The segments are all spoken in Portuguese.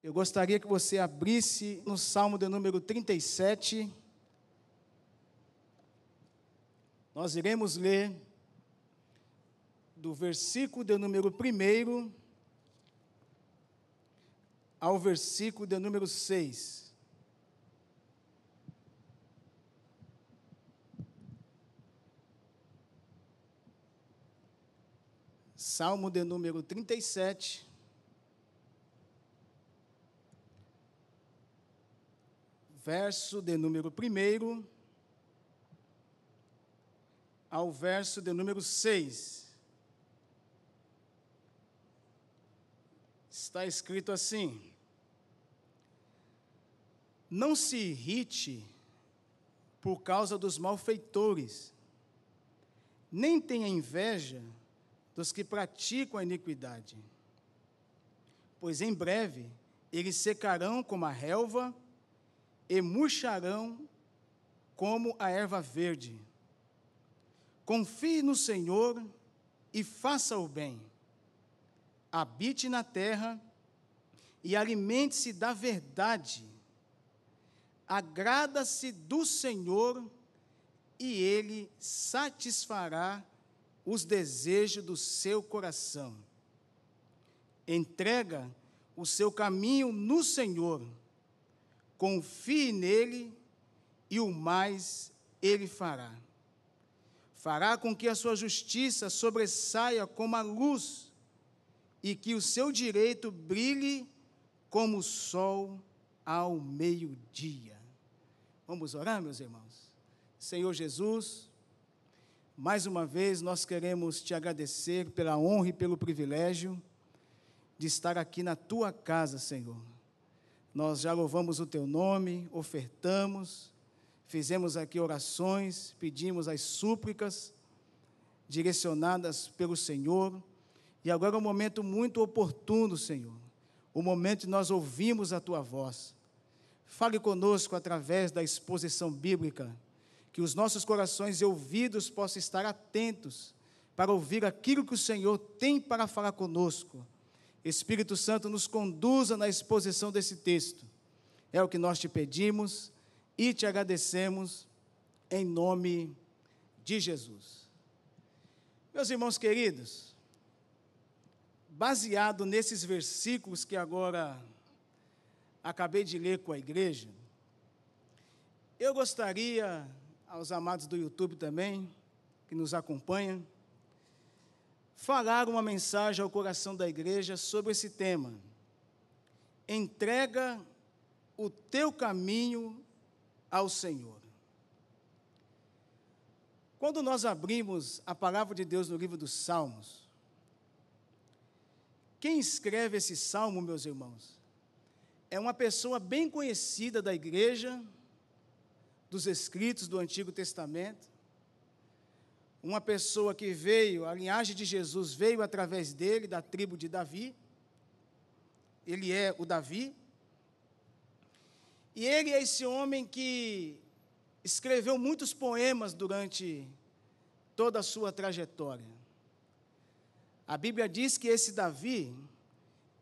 Eu gostaria que você abrisse no Salmo de número 37. Nós iremos ler do versículo de número 1 ao versículo de número 6. Salmo de número 37. Verso de número 1 ao verso de número 6. Está escrito assim: Não se irrite por causa dos malfeitores, nem tenha inveja dos que praticam a iniquidade, pois em breve eles secarão como a relva e murcharão como a erva verde. Confie no Senhor e faça o bem. Habite na terra e alimente-se da verdade. Agrada-se do Senhor e ele satisfará os desejos do seu coração. Entrega o seu caminho no Senhor confie nele e o mais ele fará. Fará com que a sua justiça sobressaia como a luz e que o seu direito brilhe como o sol ao meio-dia. Vamos orar, meus irmãos? Senhor Jesus, mais uma vez nós queremos te agradecer pela honra e pelo privilégio de estar aqui na tua casa, Senhor nós já louvamos o teu nome, ofertamos, fizemos aqui orações, pedimos as súplicas direcionadas pelo Senhor. E agora é um momento muito oportuno, Senhor. O momento de nós ouvimos a tua voz. Fale conosco através da exposição bíblica, que os nossos corações e ouvidos possam estar atentos para ouvir aquilo que o Senhor tem para falar conosco Espírito Santo nos conduza na exposição desse texto. É o que nós te pedimos e te agradecemos em nome de Jesus. Meus irmãos queridos, baseado nesses versículos que agora acabei de ler com a igreja, eu gostaria, aos amados do YouTube também, que nos acompanham, falar uma mensagem ao coração da igreja sobre esse tema. Entrega o teu caminho ao Senhor. Quando nós abrimos a palavra de Deus no livro dos Salmos, quem escreve esse salmo, meus irmãos, é uma pessoa bem conhecida da igreja, dos escritos do Antigo Testamento, uma pessoa que veio, a linhagem de Jesus veio através dele, da tribo de Davi. Ele é o Davi. E ele é esse homem que escreveu muitos poemas durante toda a sua trajetória. A Bíblia diz que esse Davi,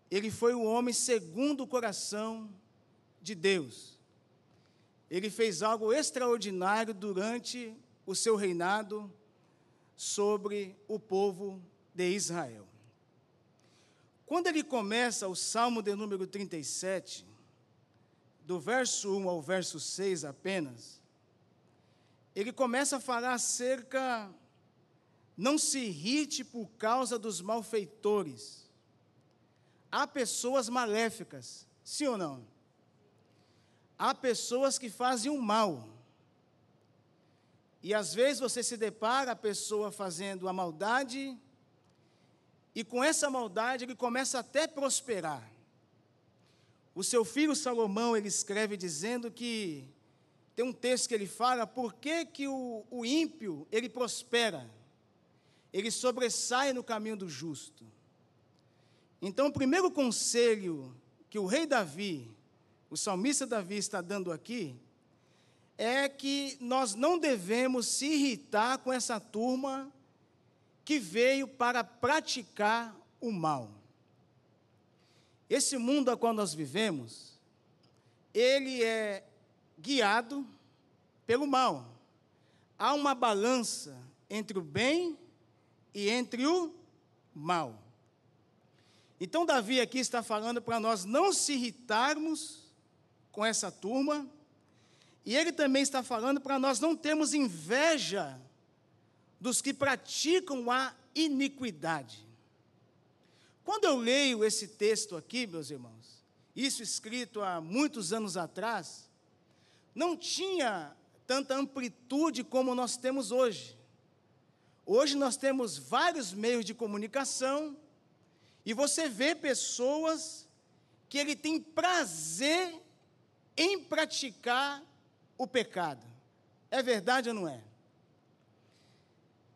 ele foi o homem segundo o coração de Deus. Ele fez algo extraordinário durante o seu reinado sobre o povo de Israel. Quando ele começa o Salmo de número 37, do verso 1 ao verso 6 apenas, ele começa a falar acerca, não se irrite por causa dos malfeitores. Há pessoas maléficas, sim ou não? Há pessoas que fazem o mal. E às vezes você se depara a pessoa fazendo a maldade, e com essa maldade ele começa até a prosperar. O seu filho Salomão, ele escreve dizendo que, tem um texto que ele fala, por que, que o, o ímpio, ele prospera? Ele sobressai no caminho do justo. Então, o primeiro conselho que o rei Davi, o salmista Davi está dando aqui, é que nós não devemos se irritar com essa turma que veio para praticar o mal. Esse mundo a qual nós vivemos, ele é guiado pelo mal. Há uma balança entre o bem e entre o mal. Então, Davi aqui está falando para nós não se irritarmos com essa turma, e ele também está falando para nós não termos inveja dos que praticam a iniquidade. Quando eu leio esse texto aqui, meus irmãos, isso escrito há muitos anos atrás, não tinha tanta amplitude como nós temos hoje. Hoje nós temos vários meios de comunicação e você vê pessoas que ele tem prazer em praticar o pecado. É verdade ou não é?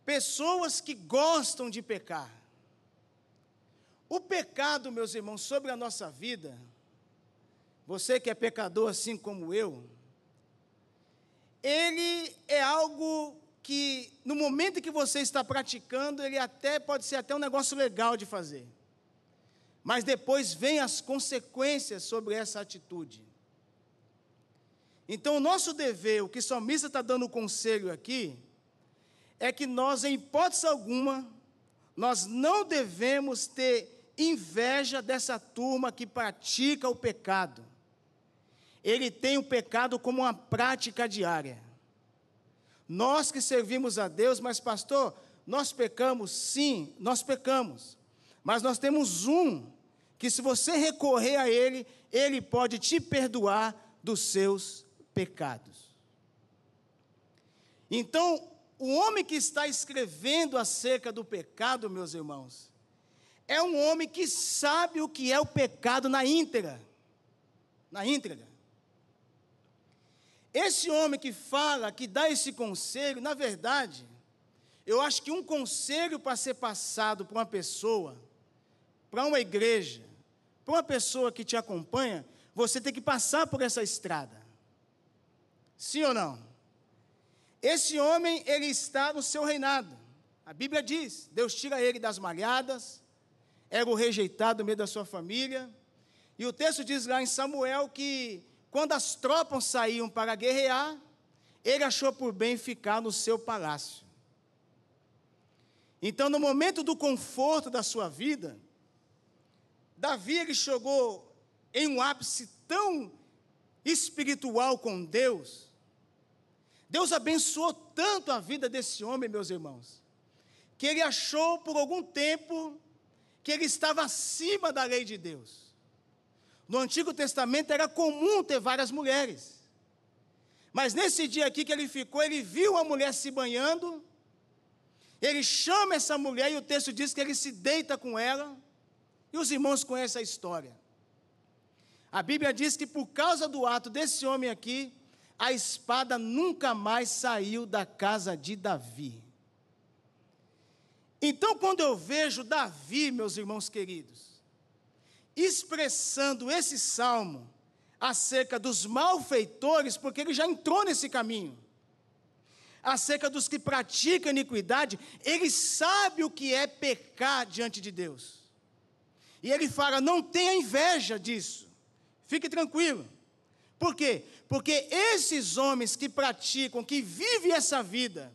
Pessoas que gostam de pecar. O pecado, meus irmãos, sobre a nossa vida, você que é pecador assim como eu, ele é algo que, no momento que você está praticando, ele até pode ser até um negócio legal de fazer. Mas depois vem as consequências sobre essa atitude. Então, o nosso dever, o que o salmista está dando conselho aqui, é que nós, em hipótese alguma, nós não devemos ter inveja dessa turma que pratica o pecado. Ele tem o pecado como uma prática diária. Nós que servimos a Deus, mas pastor, nós pecamos? Sim, nós pecamos. Mas nós temos um que, se você recorrer a Ele, Ele pode te perdoar dos seus pecados. Então, o homem que está escrevendo acerca do pecado, meus irmãos, é um homem que sabe o que é o pecado na íntegra. Na íntegra. Esse homem que fala, que dá esse conselho, na verdade, eu acho que um conselho para ser passado para uma pessoa, para uma igreja, para uma pessoa que te acompanha, você tem que passar por essa estrada. Sim ou não? Esse homem, ele está no seu reinado. A Bíblia diz: Deus tira ele das malhadas, era o rejeitado no meio da sua família. E o texto diz lá em Samuel que quando as tropas saíam para guerrear, ele achou por bem ficar no seu palácio. Então, no momento do conforto da sua vida, Davi ele chegou em um ápice tão espiritual com Deus, Deus abençoou tanto a vida desse homem, meus irmãos, que ele achou por algum tempo que ele estava acima da lei de Deus. No Antigo Testamento era comum ter várias mulheres. Mas nesse dia aqui que ele ficou, ele viu uma mulher se banhando, ele chama essa mulher e o texto diz que ele se deita com ela, e os irmãos conhecem a história. A Bíblia diz que por causa do ato desse homem aqui, a espada nunca mais saiu da casa de Davi. Então, quando eu vejo Davi, meus irmãos queridos, expressando esse salmo acerca dos malfeitores, porque ele já entrou nesse caminho, acerca dos que praticam iniquidade, ele sabe o que é pecar diante de Deus. E ele fala: não tenha inveja disso, fique tranquilo. Por quê? Porque esses homens que praticam, que vivem essa vida,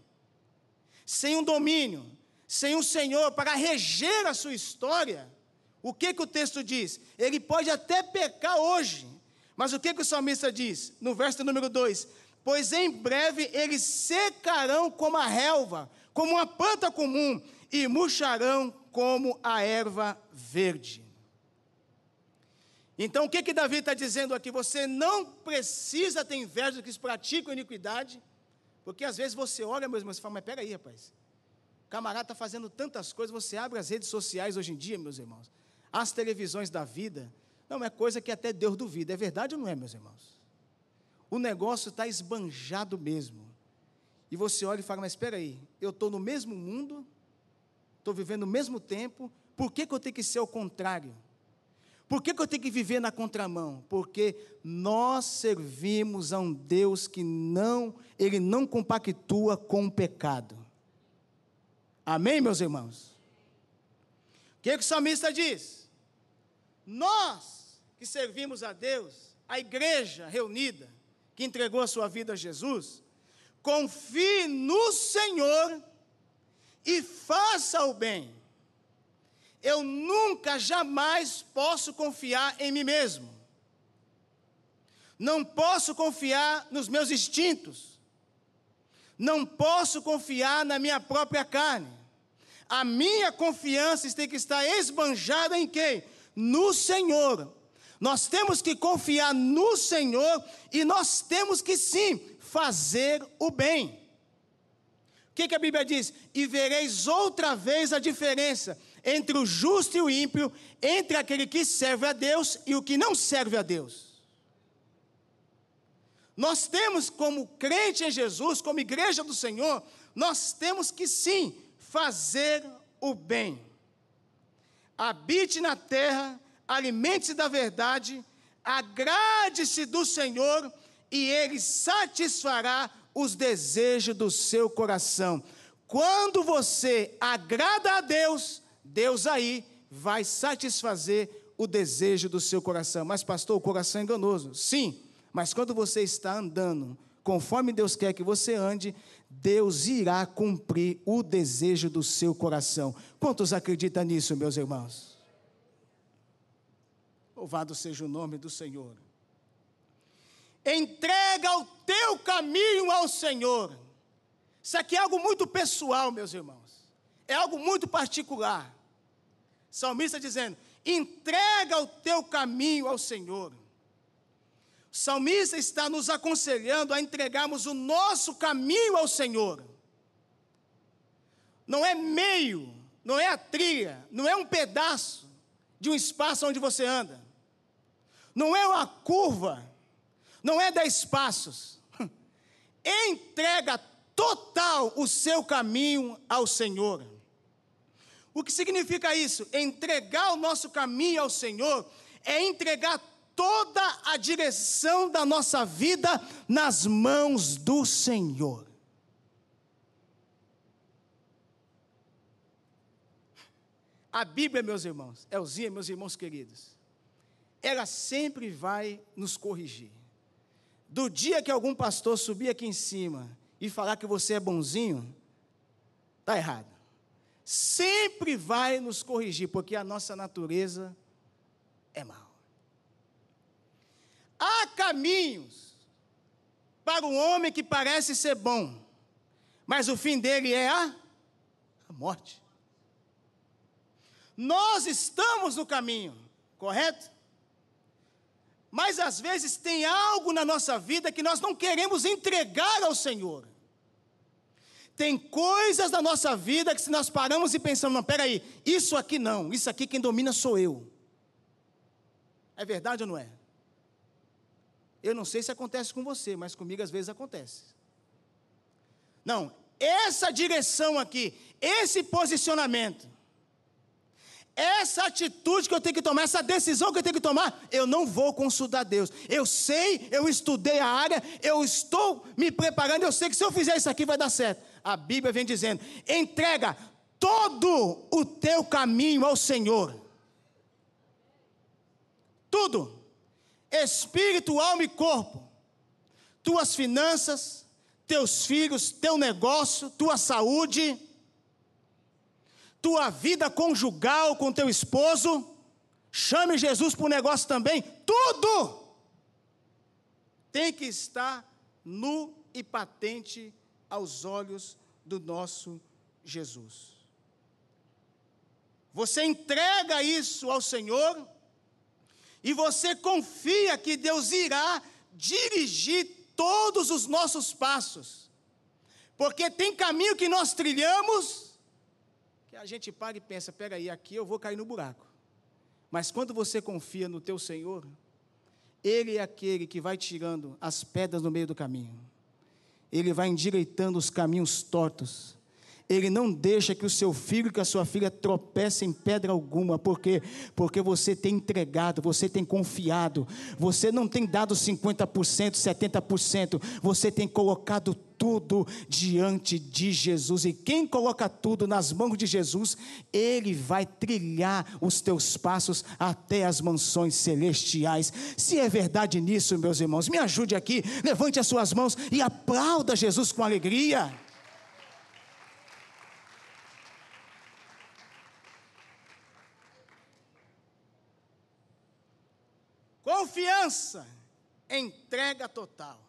sem um domínio, sem um Senhor para reger a sua história, o que, que o texto diz? Ele pode até pecar hoje, mas o que, que o salmista diz? No verso número 2: Pois em breve eles secarão como a relva, como uma planta comum, e murcharão como a erva verde. Então, o que, que Davi está dizendo aqui? Você não precisa ter inveja dos que praticam iniquidade, porque às vezes você olha, meus irmãos, e fala, mas peraí, rapaz, o camarada está fazendo tantas coisas, você abre as redes sociais hoje em dia, meus irmãos, as televisões da vida, não é coisa que até Deus duvida, é verdade ou não é, meus irmãos? O negócio está esbanjado mesmo. E você olha e fala, mas espera aí, eu estou no mesmo mundo, estou vivendo o mesmo tempo, por que, que eu tenho que ser o contrário? Por que, que eu tenho que viver na contramão? Porque nós servimos a um Deus que não, ele não compactua com o pecado. Amém, meus irmãos? O que, que o salmista diz? Nós que servimos a Deus, a igreja reunida, que entregou a sua vida a Jesus, confie no Senhor e faça o bem. Eu nunca, jamais posso confiar em mim mesmo. Não posso confiar nos meus instintos. Não posso confiar na minha própria carne. A minha confiança tem que estar esbanjada em quem? No Senhor. Nós temos que confiar no Senhor e nós temos que sim fazer o bem. O que, que a Bíblia diz? E vereis outra vez a diferença entre o justo e o ímpio, entre aquele que serve a Deus e o que não serve a Deus. Nós temos, como crente em Jesus, como igreja do Senhor, nós temos que sim fazer o bem. Habite na terra, alimente-se da verdade, agrade-se do Senhor e Ele satisfará os desejos do seu coração. Quando você agrada a Deus, Deus aí vai satisfazer o desejo do seu coração. Mas, pastor, o coração é enganoso. Sim, mas quando você está andando conforme Deus quer que você ande, Deus irá cumprir o desejo do seu coração. Quantos acreditam nisso, meus irmãos? Louvado seja o nome do Senhor. Entrega o teu caminho ao Senhor. Isso aqui é algo muito pessoal, meus irmãos. É algo muito particular. Salmista dizendo: entrega o teu caminho ao Senhor salmista está nos aconselhando a entregarmos o nosso caminho ao Senhor. Não é meio, não é a trilha, não é um pedaço de um espaço onde você anda. Não é uma curva, não é dez passos. Entrega total o seu caminho ao Senhor. O que significa isso? Entregar o nosso caminho ao Senhor é entregar toda a direção da nossa vida nas mãos do Senhor. A Bíblia, meus irmãos, Elzinha, meus irmãos queridos, ela sempre vai nos corrigir. Do dia que algum pastor subir aqui em cima e falar que você é bonzinho, está errado. Sempre vai nos corrigir, porque a nossa natureza é má. Há caminhos para um homem que parece ser bom, mas o fim dele é a, a morte. Nós estamos no caminho, correto? Mas às vezes tem algo na nossa vida que nós não queremos entregar ao Senhor. Tem coisas na nossa vida que se nós paramos e pensamos, não, peraí, isso aqui não, isso aqui quem domina sou eu. É verdade ou não é? Eu não sei se acontece com você, mas comigo às vezes acontece. Não, essa direção aqui, esse posicionamento, essa atitude que eu tenho que tomar, essa decisão que eu tenho que tomar, eu não vou consultar Deus. Eu sei, eu estudei a área, eu estou me preparando, eu sei que se eu fizer isso aqui vai dar certo. A Bíblia vem dizendo: entrega todo o teu caminho ao Senhor. Tudo. Espírito, alma e corpo, tuas finanças, teus filhos, teu negócio, tua saúde, tua vida conjugal com teu esposo, chame Jesus para o negócio também, tudo tem que estar nu e patente aos olhos do nosso Jesus. Você entrega isso ao Senhor, e você confia que Deus irá dirigir todos os nossos passos. Porque tem caminho que nós trilhamos que a gente para e pensa, pega aí, aqui eu vou cair no buraco. Mas quando você confia no teu Senhor, ele é aquele que vai tirando as pedras no meio do caminho. Ele vai endireitando os caminhos tortos. Ele não deixa que o seu filho, que a sua filha tropece em pedra alguma, porque porque você tem entregado, você tem confiado, você não tem dado 50%, 70%, você tem colocado tudo diante de Jesus. E quem coloca tudo nas mãos de Jesus, ele vai trilhar os teus passos até as mansões celestiais. Se é verdade nisso, meus irmãos, me ajude aqui, levante as suas mãos e aplauda Jesus com alegria. Confiança, entrega total.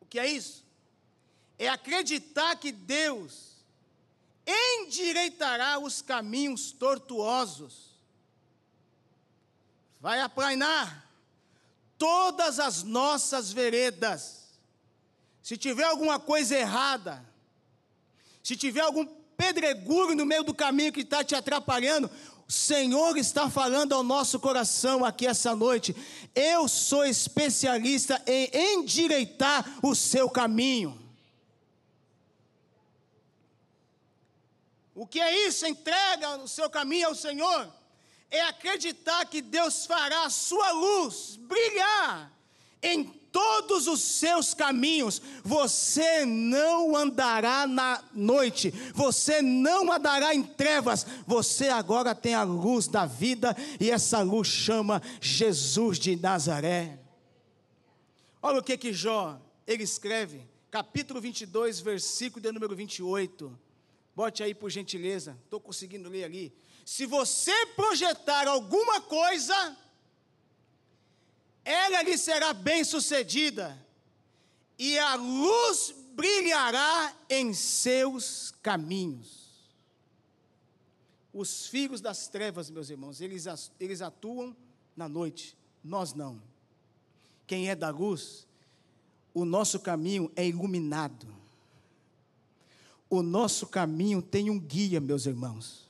O que é isso? É acreditar que Deus endireitará os caminhos tortuosos, vai aplainar todas as nossas veredas. Se tiver alguma coisa errada, se tiver algum pedregulho no meio do caminho que está te atrapalhando, Senhor está falando ao nosso coração aqui essa noite. Eu sou especialista em endireitar o seu caminho. O que é isso? Entrega o seu caminho ao Senhor. É acreditar que Deus fará a sua luz brilhar em todos os seus caminhos, você não andará na noite, você não andará em trevas, você agora tem a luz da vida e essa luz chama Jesus de Nazaré. Olha o que que Jó, ele escreve, capítulo 22, versículo de número 28. Bote aí por gentileza, estou conseguindo ler ali. Se você projetar alguma coisa, ela lhe será bem sucedida, e a luz brilhará em seus caminhos. Os filhos das trevas, meus irmãos, eles, eles atuam na noite, nós não. Quem é da luz, o nosso caminho é iluminado. O nosso caminho tem um guia, meus irmãos.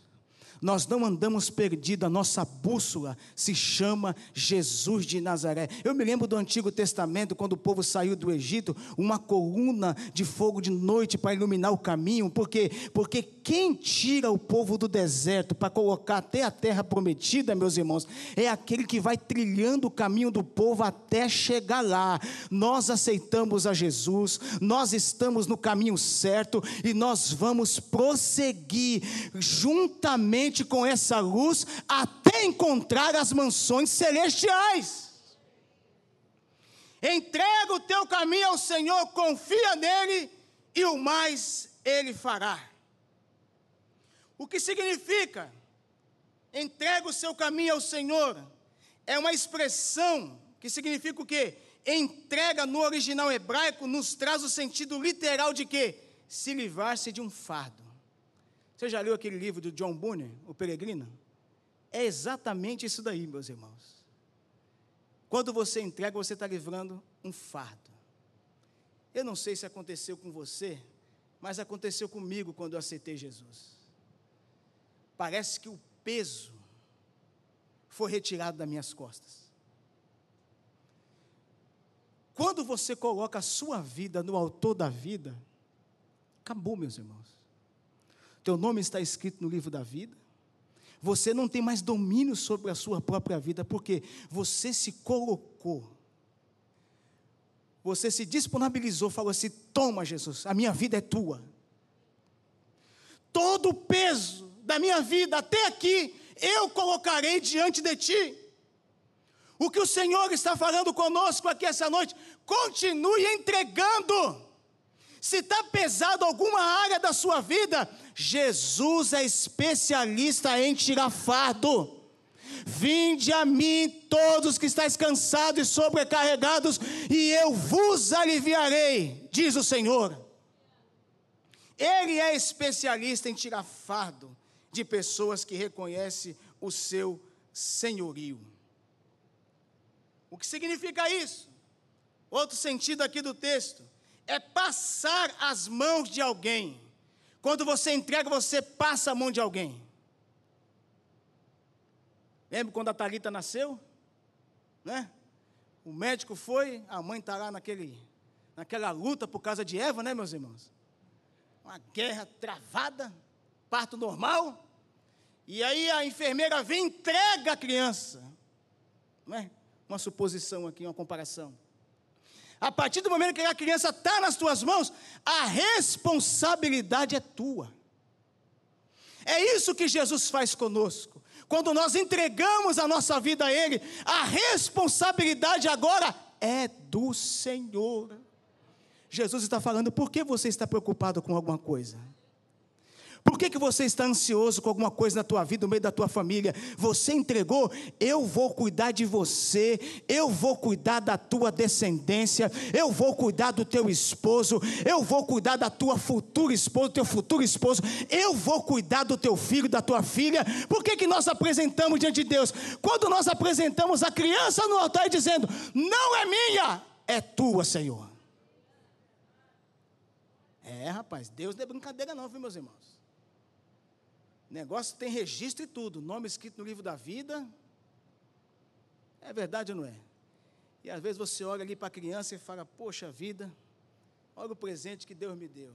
Nós não andamos perdidos, a nossa bússola se chama Jesus de Nazaré. Eu me lembro do Antigo Testamento, quando o povo saiu do Egito, uma coluna de fogo de noite para iluminar o caminho, porque porque quem tira o povo do deserto para colocar até a terra prometida, meus irmãos, é aquele que vai trilhando o caminho do povo até chegar lá. Nós aceitamos a Jesus, nós estamos no caminho certo e nós vamos prosseguir juntamente com essa luz até encontrar as mansões celestiais. Entrega o teu caminho ao Senhor, confia nele e o mais ele fará. O que significa? Entrega o seu caminho ao Senhor. É uma expressão que significa o quê? Entrega no original hebraico nos traz o sentido literal de quê? Se livrar-se de um fardo. Você já leu aquele livro do John Bunyan, O Peregrino? É exatamente isso daí, meus irmãos. Quando você entrega, você está livrando um fardo. Eu não sei se aconteceu com você, mas aconteceu comigo quando eu aceitei Jesus. Parece que o peso foi retirado das minhas costas. Quando você coloca a sua vida no autor da vida, acabou, meus irmãos. Teu nome está escrito no livro da vida. Você não tem mais domínio sobre a sua própria vida, porque você se colocou. Você se disponibilizou, falou assim: Toma, Jesus, a minha vida é tua. Todo o peso da minha vida até aqui, eu colocarei diante de ti. O que o Senhor está falando conosco aqui essa noite, continue entregando. Se está pesado alguma área da sua vida, Jesus é especialista em tirar fardo. Vinde a mim todos que estáis cansados e sobrecarregados, e eu vos aliviarei, diz o Senhor. Ele é especialista em tirar fardo de pessoas que reconhecem o seu senhorio. O que significa isso? Outro sentido aqui do texto é passar as mãos de alguém. Quando você entrega, você passa a mão de alguém. Lembra quando a Talita nasceu? Né? O médico foi, a mãe está lá naquele, naquela luta por causa de Eva, né, meus irmãos? Uma guerra travada, parto normal. E aí a enfermeira vem e entrega a criança. Não é? Uma suposição aqui, uma comparação. A partir do momento que a criança está nas tuas mãos, a responsabilidade é tua. É isso que Jesus faz conosco. Quando nós entregamos a nossa vida a Ele, a responsabilidade agora é do Senhor. Jesus está falando, por que você está preocupado com alguma coisa? Por que, que você está ansioso com alguma coisa na tua vida, no meio da tua família? Você entregou, eu vou cuidar de você, eu vou cuidar da tua descendência, eu vou cuidar do teu esposo, eu vou cuidar da tua futura esposa, do teu futuro esposo, eu vou cuidar do teu filho, da tua filha. Por que, que nós apresentamos diante de Deus? Quando nós apresentamos a criança no altar dizendo, não é minha, é tua, Senhor. É, rapaz, Deus não é brincadeira, não, viu, meus irmãos? Negócio tem registro e tudo, nome escrito no livro da vida. É verdade ou não é? E às vezes você olha ali para a criança e fala: Poxa vida, olha o presente que Deus me deu.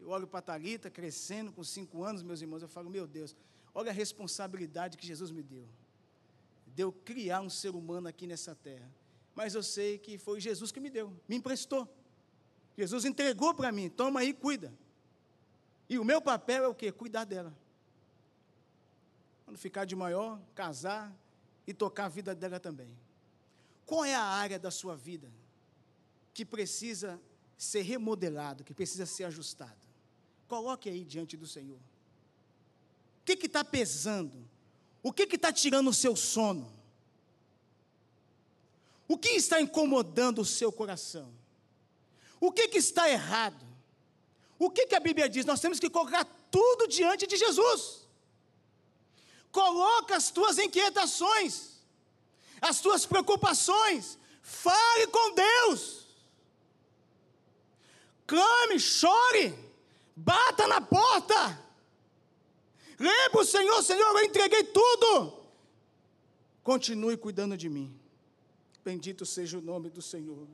Eu olho para a Thalita crescendo com cinco anos, meus irmãos, eu falo: Meu Deus, olha a responsabilidade que Jesus me deu. Deu criar um ser humano aqui nessa terra. Mas eu sei que foi Jesus que me deu, me emprestou. Jesus entregou para mim, toma aí, cuida. E o meu papel é o quê? Cuidar dela. Quando ficar de maior, casar e tocar a vida dela também. Qual é a área da sua vida que precisa ser remodelado, que precisa ser ajustado? Coloque aí diante do Senhor. O que está pesando? O que está tirando o seu sono? O que está incomodando o seu coração? O que, que está errado? O que, que a Bíblia diz? Nós temos que colocar tudo diante de Jesus. Coloca as tuas inquietações, as tuas preocupações, fale com Deus. Clame, chore, bata na porta. Lembre o Senhor, Senhor, eu entreguei tudo. Continue cuidando de mim. Bendito seja o nome do Senhor.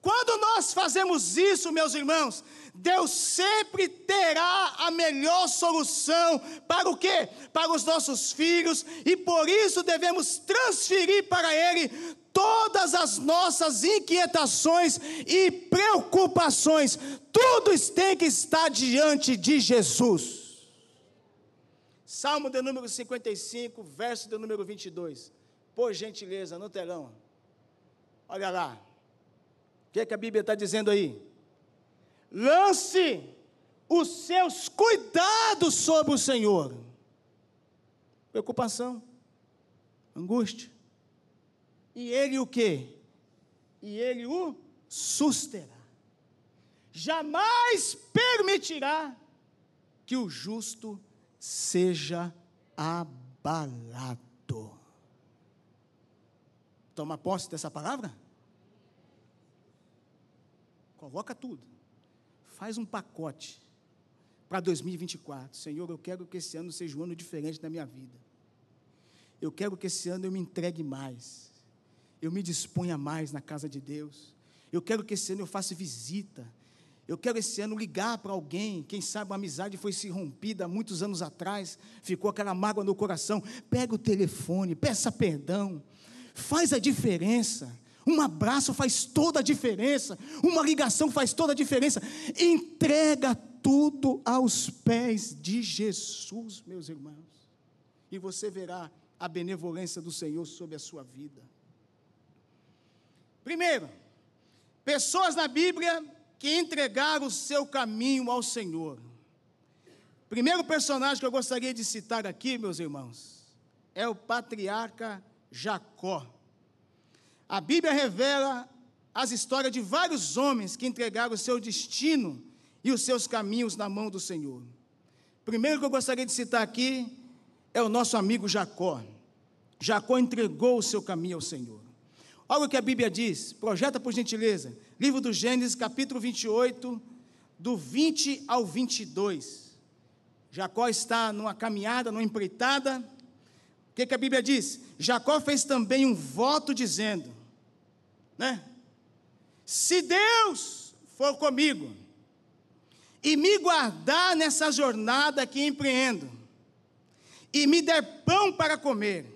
Quando nós fazemos isso, meus irmãos, Deus sempre terá a melhor solução para o quê? Para os nossos filhos, e por isso devemos transferir para Ele todas as nossas inquietações e preocupações. Tudo tem que estar diante de Jesus. Salmo de número 55, verso de número 22. Por gentileza, no telão. Olha lá. O que, é que a Bíblia está dizendo aí? Lance os seus cuidados sobre o Senhor. Preocupação, angústia. E ele o quê? E ele o susterá. Jamais permitirá que o justo seja abalado. Toma posse dessa palavra? Coloca tudo. Faz um pacote para 2024. Senhor, eu quero que esse ano seja um ano diferente na minha vida. Eu quero que esse ano eu me entregue mais. Eu me disponha mais na casa de Deus. Eu quero que esse ano eu faça visita. Eu quero esse ano ligar para alguém. Quem sabe uma amizade foi se rompida há muitos anos atrás, ficou aquela mágoa no coração. Pega o telefone, peça perdão. Faz a diferença. Um abraço faz toda a diferença. Uma ligação faz toda a diferença. Entrega tudo aos pés de Jesus, meus irmãos. E você verá a benevolência do Senhor sobre a sua vida. Primeiro, pessoas na Bíblia que entregaram o seu caminho ao Senhor. Primeiro personagem que eu gostaria de citar aqui, meus irmãos, é o patriarca Jacó. A Bíblia revela as histórias de vários homens que entregaram o seu destino e os seus caminhos na mão do Senhor. Primeiro que eu gostaria de citar aqui é o nosso amigo Jacó. Jacó entregou o seu caminho ao Senhor. Olha o que a Bíblia diz, projeta por gentileza, livro do Gênesis, capítulo 28, do 20 ao 22. Jacó está numa caminhada, numa empreitada. O que, que a Bíblia diz? Jacó fez também um voto dizendo: né? Se Deus for comigo e me guardar nessa jornada que empreendo, e me der pão para comer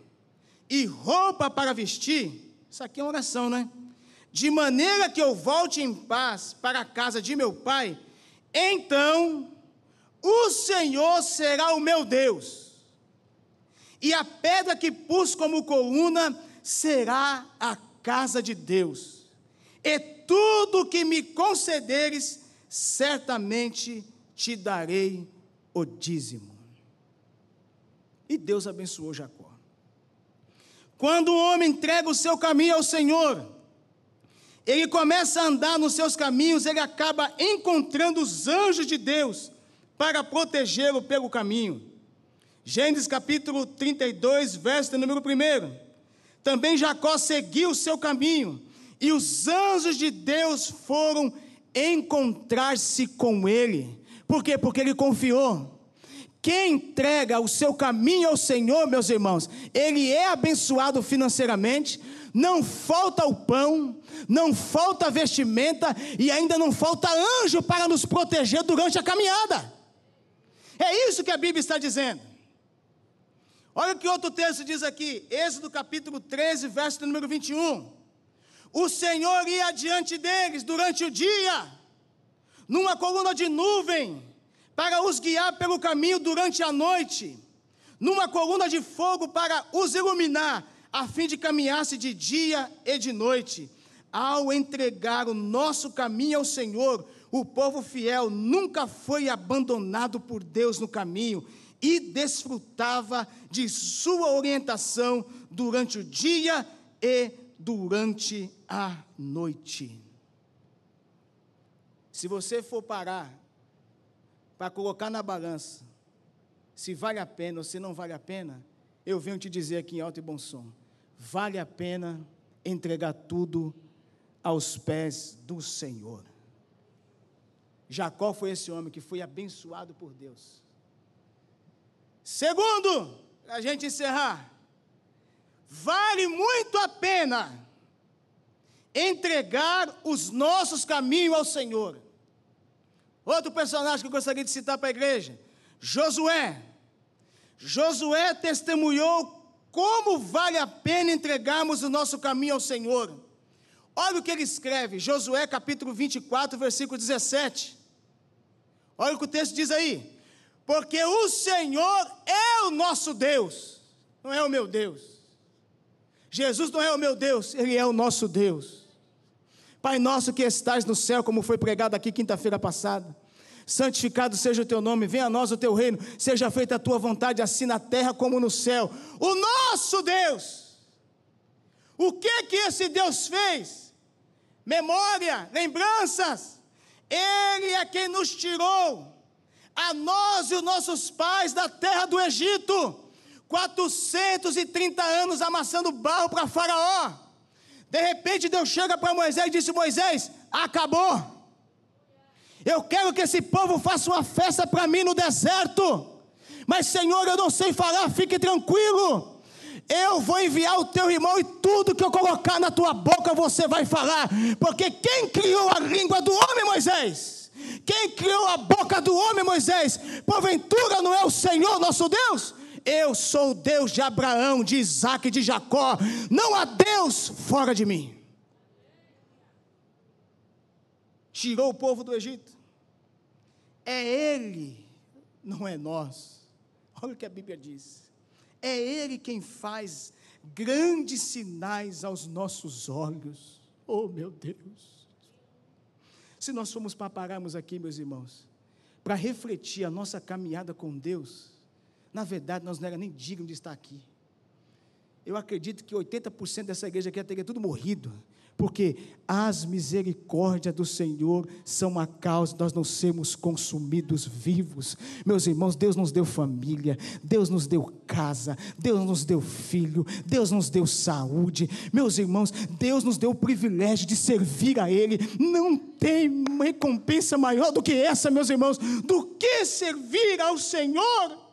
e roupa para vestir, isso aqui é uma oração, né? de maneira que eu volte em paz para a casa de meu pai, então o Senhor será o meu Deus, e a pedra que pus como coluna será a casa de Deus, e tudo que me concederes, certamente te darei o dízimo. E Deus abençoou Jacó. Quando o homem entrega o seu caminho ao Senhor, ele começa a andar nos seus caminhos, ele acaba encontrando os anjos de Deus para protegê-lo pelo caminho. Gênesis capítulo 32, verso número 1. Também Jacó seguiu o seu caminho, e os anjos de Deus foram encontrar-se com ele. Por quê? Porque ele confiou. Quem entrega o seu caminho ao Senhor, meus irmãos, ele é abençoado financeiramente, não falta o pão, não falta vestimenta e ainda não falta anjo para nos proteger durante a caminhada. É isso que a Bíblia está dizendo. Olha o que outro texto diz aqui, Êxodo capítulo 13, verso número 21. O Senhor ia adiante deles durante o dia, numa coluna de nuvem, para os guiar pelo caminho durante a noite, numa coluna de fogo para os iluminar, a fim de caminhasse de dia e de noite. Ao entregar o nosso caminho ao Senhor, o povo fiel nunca foi abandonado por Deus no caminho e desfrutava de sua orientação durante o dia e durante a noite. Se você for parar para colocar na balança se vale a pena ou se não vale a pena, eu venho te dizer aqui em alto e bom som: vale a pena entregar tudo aos pés do Senhor. Jacó foi esse homem que foi abençoado por Deus. Segundo, para a gente encerrar, vale muito a pena entregar os nossos caminhos ao Senhor. Outro personagem que eu gostaria de citar para a igreja, Josué. Josué testemunhou como vale a pena entregarmos o nosso caminho ao Senhor. Olha o que ele escreve, Josué capítulo 24, versículo 17. Olha o que o texto diz aí. Porque o Senhor é o nosso Deus, não é o meu Deus. Jesus não é o meu Deus, Ele é o nosso Deus. Pai nosso que estás no céu, como foi pregado aqui quinta-feira passada. Santificado seja o teu nome, venha a nós o teu reino, seja feita a tua vontade, assim na terra como no céu. O nosso Deus. O que que esse Deus fez? memória, lembranças. Ele é quem nos tirou, a nós e os nossos pais, da terra do Egito. 430 anos amassando barro para Faraó. De repente Deus chega para Moisés e disse: Moisés, acabou. Eu quero que esse povo faça uma festa para mim no deserto. Mas, Senhor, eu não sei falar, fique tranquilo. Eu vou enviar o teu irmão e tudo que eu colocar na tua boca você vai falar, porque quem criou a língua do homem, Moisés? Quem criou a boca do homem, Moisés? Porventura não é o Senhor nosso Deus? Eu sou o Deus de Abraão, de Isaac e de Jacó. Não há Deus fora de mim. Tirou o povo do Egito. É Ele, não é nós. Olha o que a Bíblia diz. É Ele quem faz grandes sinais aos nossos olhos. Oh, meu Deus! Se nós formos para pararmos aqui, meus irmãos, para refletir a nossa caminhada com Deus, na verdade nós não era nem dignos de estar aqui. Eu acredito que 80% dessa igreja aqui teria tudo morrido porque as misericórdias do Senhor são a causa de nós não sermos consumidos vivos. Meus irmãos, Deus nos deu família, Deus nos deu casa, Deus nos deu filho, Deus nos deu saúde. Meus irmãos, Deus nos deu o privilégio de servir a Ele. Não tem recompensa maior do que essa, meus irmãos, do que servir ao Senhor.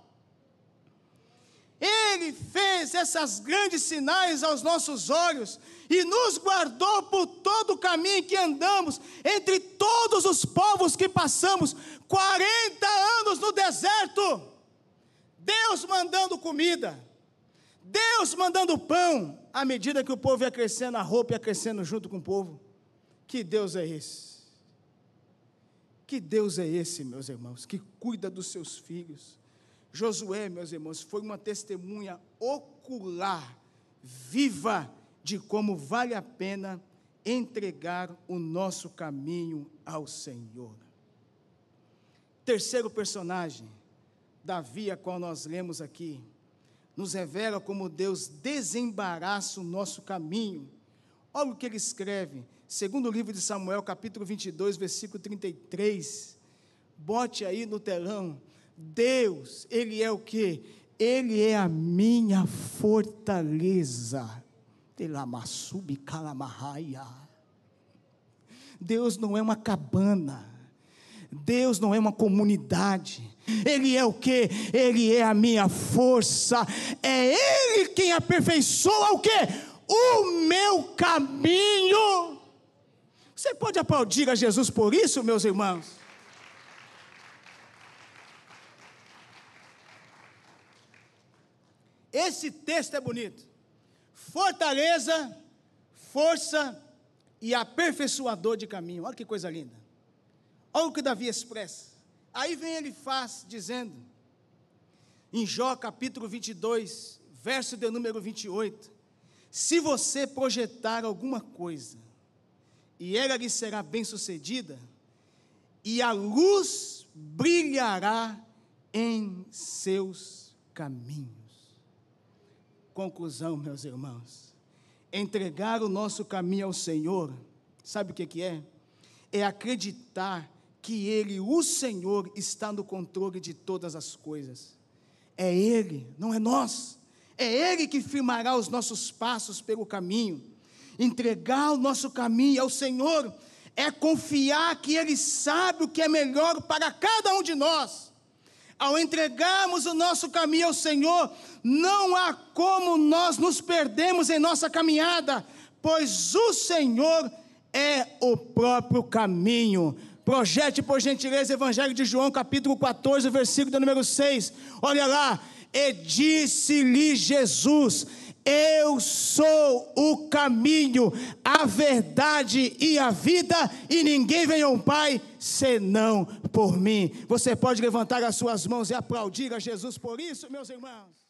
Fez esses grandes sinais aos nossos olhos e nos guardou por todo o caminho que andamos, entre todos os povos que passamos 40 anos no deserto. Deus mandando comida, Deus mandando pão, à medida que o povo ia crescendo, a roupa ia crescendo junto com o povo. Que Deus é esse? Que Deus é esse, meus irmãos, que cuida dos seus filhos? Josué, meus irmãos, foi uma testemunha ocular, viva, de como vale a pena entregar o nosso caminho ao Senhor. Terceiro personagem, Davi, a qual nós lemos aqui, nos revela como Deus desembaraça o nosso caminho. Olha o que ele escreve, segundo o livro de Samuel, capítulo 22, versículo 33. Bote aí no telão. Deus, ele é o que? Ele é a minha fortaleza. Deus não é uma cabana. Deus não é uma comunidade. Ele é o que? Ele é a minha força. É Ele quem aperfeiçoa o que? O meu caminho. Você pode aplaudir a Jesus por isso, meus irmãos? Esse texto é bonito. Fortaleza, força e aperfeiçoador de caminho. Olha que coisa linda. Olha o que Davi expressa. Aí vem ele faz dizendo, em Jó capítulo 22, verso de número 28, se você projetar alguma coisa, e ela lhe será bem sucedida, e a luz brilhará em seus caminhos. Conclusão, meus irmãos, entregar o nosso caminho ao Senhor, sabe o que, é? É acreditar que Ele, o Senhor, está no controle de todas as coisas. É Ele, não é nós. É Ele que firmará os nossos passos pelo caminho. Entregar o nosso caminho ao Senhor é confiar que Ele sabe o que é melhor para cada um de nós. Ao entregarmos o nosso caminho ao Senhor, não há como nós nos perdemos em nossa caminhada, pois o Senhor é o próprio caminho. Projete, por gentileza, Evangelho de João, capítulo 14, versículo número 6. Olha lá. E disse-lhe Jesus: Eu sou o caminho, a verdade e a vida, e ninguém vem ao Pai senão por mim. Você pode levantar as suas mãos e aplaudir a Jesus por isso, meus irmãos.